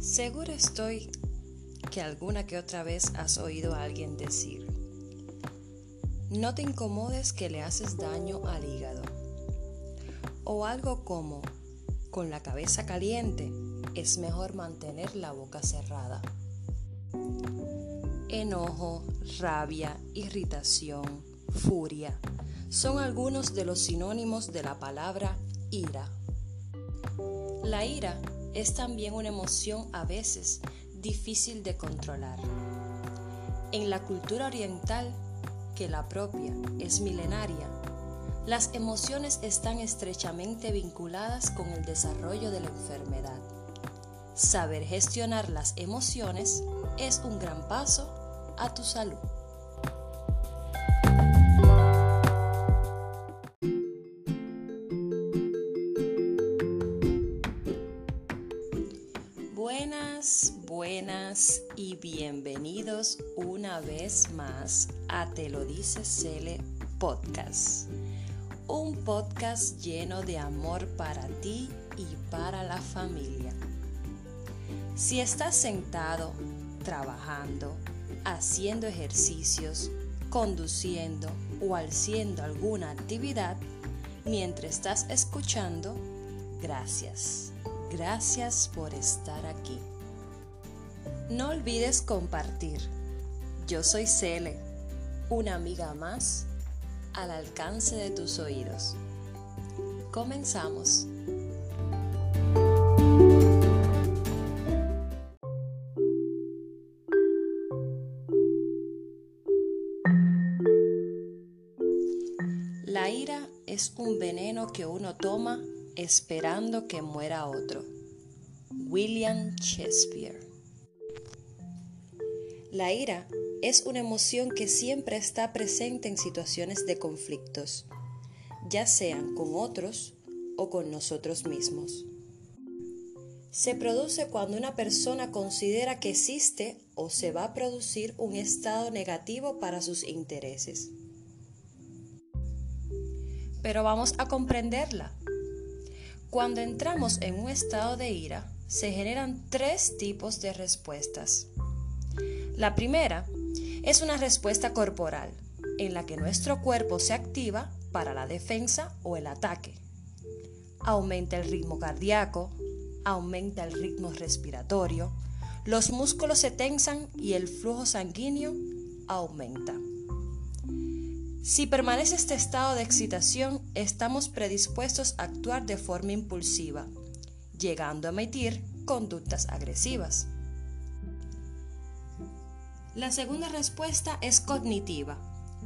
Seguro estoy que alguna que otra vez has oído a alguien decir, no te incomodes que le haces daño al hígado. O algo como, con la cabeza caliente es mejor mantener la boca cerrada. Enojo, rabia, irritación, furia son algunos de los sinónimos de la palabra ira. La ira es también una emoción a veces difícil de controlar. En la cultura oriental, que la propia es milenaria, las emociones están estrechamente vinculadas con el desarrollo de la enfermedad. Saber gestionar las emociones es un gran paso a tu salud. Bienvenidos una vez más a Te lo dice Cele Podcast. Un podcast lleno de amor para ti y para la familia. Si estás sentado, trabajando, haciendo ejercicios, conduciendo o haciendo alguna actividad, mientras estás escuchando, gracias Gracias por estar aquí. No olvides compartir. Yo soy Cele, una amiga más al alcance de tus oídos. Comenzamos. La ira es un veneno que uno toma esperando que muera otro. William Shakespeare. La ira es una emoción que siempre está presente en situaciones de conflictos, ya sean con otros o con nosotros mismos. Se produce cuando una persona considera que existe o se va a producir un estado negativo para sus intereses. Pero vamos a comprenderla cuando entramos en un estado de ira, se generan tres tipos de respuestas. La primera es una respuesta corporal, en la que nuestro cuerpo se activa para la defensa o el ataque. Aumenta el ritmo cardíaco, aumenta el ritmo respiratorio, los músculos se tensan y el flujo sanguíneo aumenta. Si permanece este estado de excitación, estamos predispuestos a actuar de forma impulsiva, llegando a emitir conductas agresivas. La segunda respuesta es cognitiva,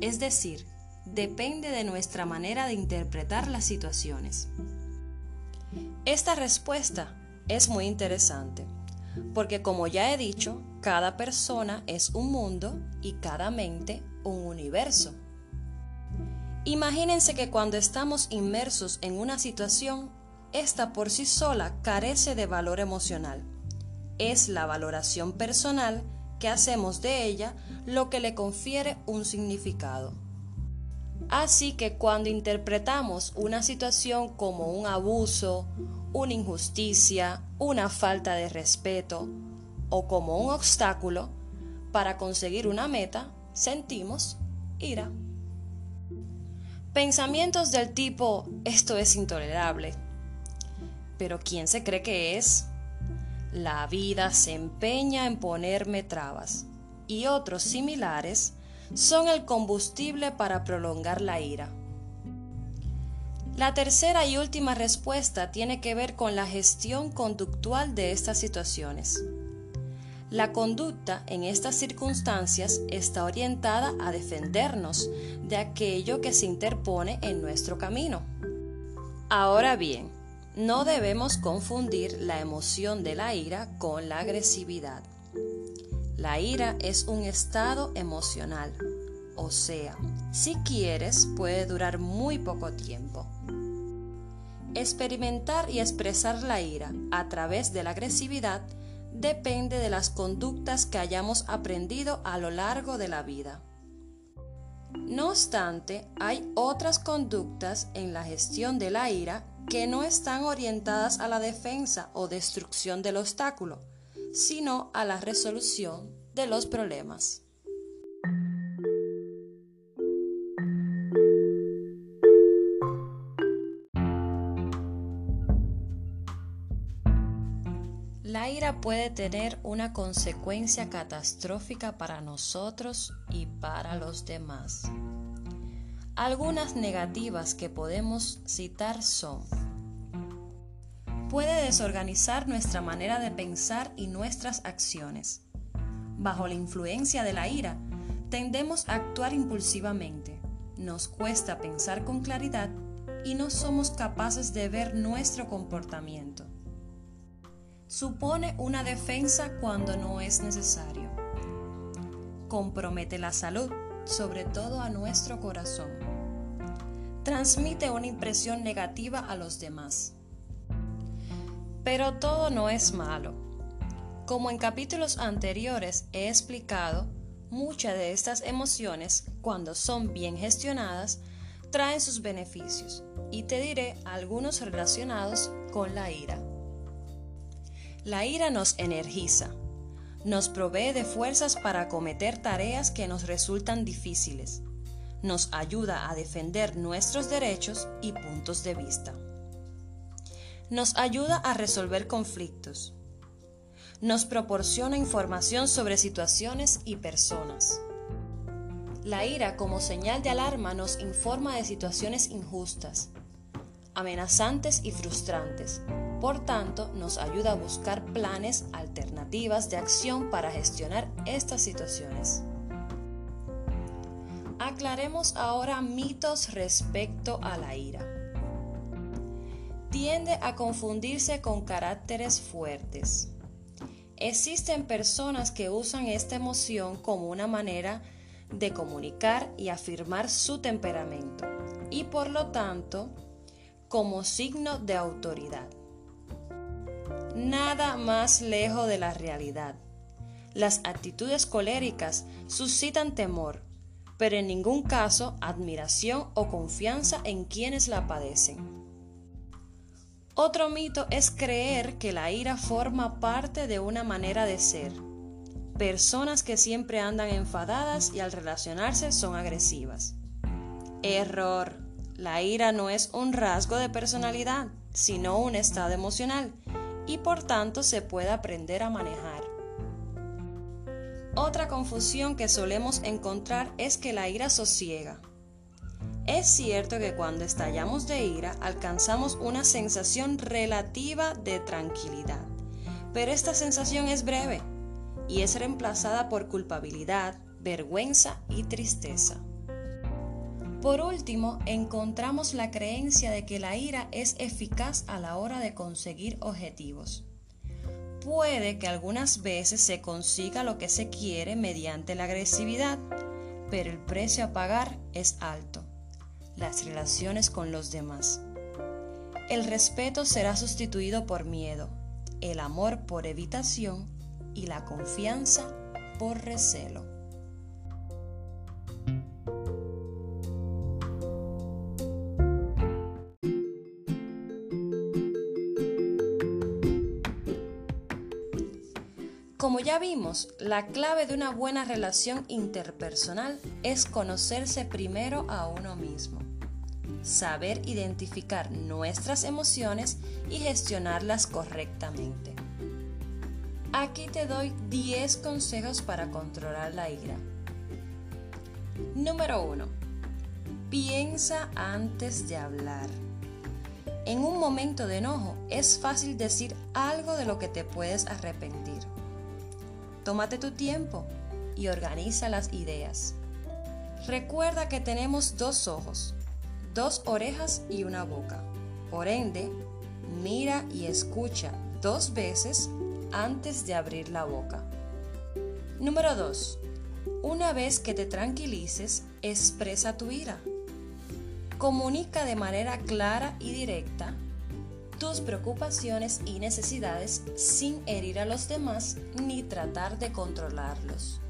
es decir, depende de nuestra manera de interpretar las situaciones. Esta respuesta es muy interesante, porque como ya he dicho, cada persona es un mundo y cada mente un universo. Imagínense que cuando estamos inmersos en una situación, esta por sí sola carece de valor emocional. Es la valoración personal que hacemos de ella lo que le confiere un significado. Así que cuando interpretamos una situación como un abuso, una injusticia, una falta de respeto o como un obstáculo para conseguir una meta, sentimos ira. Pensamientos del tipo, esto es intolerable. Pero ¿quién se cree que es? La vida se empeña en ponerme trabas y otros similares son el combustible para prolongar la ira. La tercera y última respuesta tiene que ver con la gestión conductual de estas situaciones. La conducta en estas circunstancias está orientada a defendernos de aquello que se interpone en nuestro camino. Ahora bien, no debemos confundir la emoción de la ira con la agresividad. La ira es un estado emocional, o sea, si quieres puede durar muy poco tiempo. Experimentar y expresar la ira a través de la agresividad depende de las conductas que hayamos aprendido a lo largo de la vida. No obstante, hay otras conductas en la gestión de la ira que no están orientadas a la defensa o destrucción del obstáculo, sino a la resolución de los problemas. La ira puede tener una consecuencia catastrófica para nosotros y para los demás. Algunas negativas que podemos citar son puede desorganizar nuestra manera de pensar y nuestras acciones. Bajo la influencia de la ira, tendemos a actuar impulsivamente, nos cuesta pensar con claridad y no somos capaces de ver nuestro comportamiento. Supone una defensa cuando no es necesario. Compromete la salud, sobre todo a nuestro corazón. Transmite una impresión negativa a los demás pero todo no es malo. Como en capítulos anteriores he explicado, muchas de estas emociones, cuando son bien gestionadas, traen sus beneficios y te diré algunos relacionados con la ira. La ira nos energiza, nos provee de fuerzas para acometer tareas que nos resultan difíciles, nos ayuda a defender nuestros derechos y puntos de vista nos ayuda a resolver conflictos. Nos proporciona información sobre situaciones y personas. La ira como señal de alarma nos informa de situaciones injustas, amenazantes y frustrantes. Por tanto, nos ayuda a buscar planes alternativas de acción para gestionar estas situaciones. Aclaremos ahora mitos respecto a la ira tiende a confundirse con caracteres fuertes. Existen personas que usan esta emoción como una manera de comunicar y afirmar su temperamento y por lo tanto como signo de autoridad. Nada más lejos de la realidad. Las actitudes coléricas suscitan temor, pero en ningún caso admiración o confianza en quienes la padecen. Otro mito es creer que la ira forma parte de una manera de ser. Personas que siempre andan enfadadas y al relacionarse son agresivas. Error. La ira no es un rasgo de personalidad, sino un estado emocional y por tanto se puede aprender a manejar. Otra confusión que solemos encontrar es que la ira sosiega. Es cierto que cuando estallamos de ira alcanzamos una sensación relativa de tranquilidad, pero esta sensación es breve y es reemplazada por culpabilidad, vergüenza y tristeza. Por último, encontramos la creencia de que la ira es eficaz a la hora de conseguir objetivos. Puede que algunas veces se consiga lo que se quiere mediante la agresividad, pero el precio a pagar es alto las relaciones con los demás. El respeto será sustituido por miedo, el amor por evitación y la confianza por recelo. Ya vimos, la clave de una buena relación interpersonal es conocerse primero a uno mismo, saber identificar nuestras emociones y gestionarlas correctamente. Aquí te doy 10 consejos para controlar la ira. Número 1. Piensa antes de hablar. En un momento de enojo es fácil decir algo de lo que te puedes arrepentir. Tómate tu tiempo y organiza las ideas. Recuerda que tenemos dos ojos, dos orejas y una boca. Por ende, mira y escucha dos veces antes de abrir la boca. Número 2. Una vez que te tranquilices, expresa tu ira. Comunica de manera clara y directa tus preocupaciones y necesidades sin herir a los demás ni tratar de controlarlos.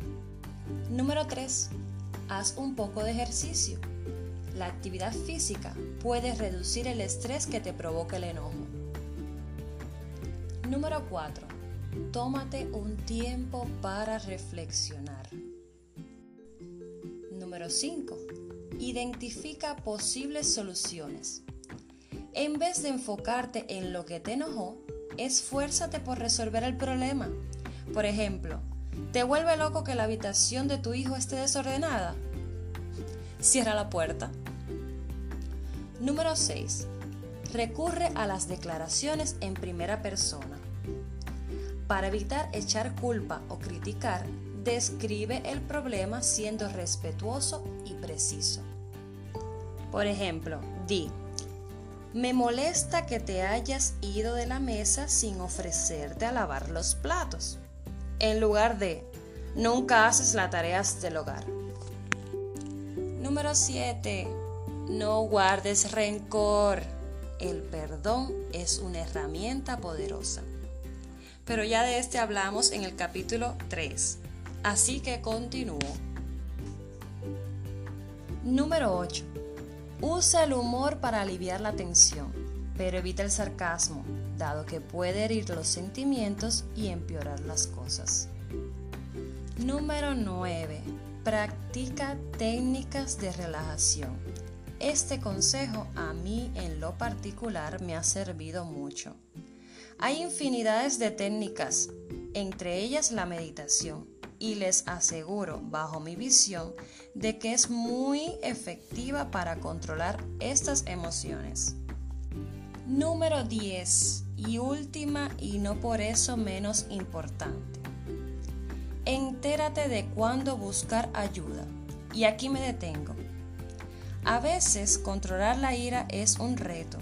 Número 3. Haz un poco de ejercicio. La actividad física puede reducir el estrés que te provoca el enojo. Número 4. tómate un tiempo para reflexionar. Número 5. Identifica posibles soluciones. En vez de enfocarte en lo que te enojó, esfuérzate por resolver el problema. Por ejemplo, ¿te vuelve loco que la habitación de tu hijo esté desordenada? Cierra la puerta. Número 6. Recurre a las declaraciones en primera persona. Para evitar echar culpa o criticar, describe el problema siendo respetuoso y preciso. Por ejemplo, di, me molesta que te hayas ido de la mesa sin ofrecerte a lavar los platos. En lugar de, nunca haces las tareas del hogar. Número 7. No guardes rencor. El perdón es una herramienta poderosa. Pero ya de este hablamos en el capítulo 3. Así que continúo. Número 8. Usa el humor para aliviar la tensión, pero evita el sarcasmo, dado que puede herir los sentimientos y empeorar las cosas. Número 9. Practica técnicas de relajación. Este consejo a mí en lo particular me ha servido mucho. Hay infinidades de técnicas, entre ellas la meditación, y les aseguro, bajo mi visión, de que es muy efectiva para controlar estas emociones. Número 10 y última y no por eso menos importante. Entérate de cuándo buscar ayuda. Y aquí me detengo. A veces controlar la ira es un reto.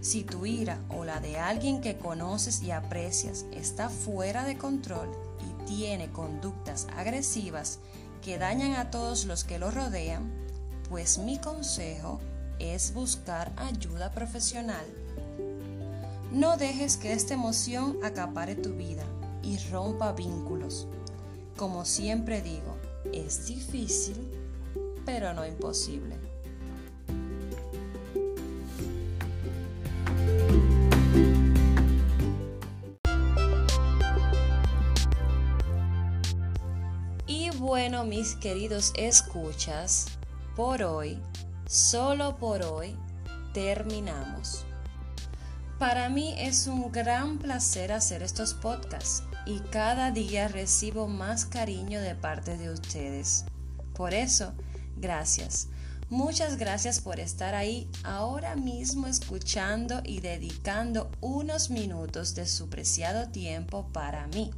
Si tu ira o la de alguien que conoces y aprecias está fuera de control tiene conductas agresivas que dañan a todos los que lo rodean, pues mi consejo es buscar ayuda profesional. No dejes que esta emoción acapare tu vida y rompa vínculos. Como siempre digo, es difícil, pero no imposible. Mis queridos escuchas, por hoy, solo por hoy, terminamos. Para mí es un gran placer hacer estos podcasts y cada día recibo más cariño de parte de ustedes. Por eso, gracias. Muchas gracias por estar ahí ahora mismo escuchando y dedicando unos minutos de su preciado tiempo para mí.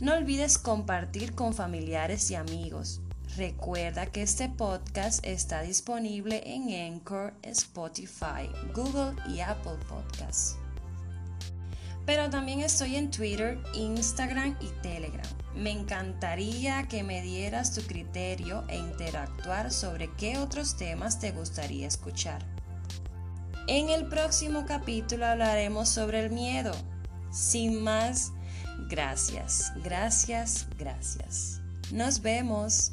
No olvides compartir con familiares y amigos. Recuerda que este podcast está disponible en Anchor, Spotify, Google y Apple Podcasts. Pero también estoy en Twitter, Instagram y Telegram. Me encantaría que me dieras tu criterio e interactuar sobre qué otros temas te gustaría escuchar. En el próximo capítulo hablaremos sobre el miedo. Sin más, gracias, gracias, gracias. Nos vemos.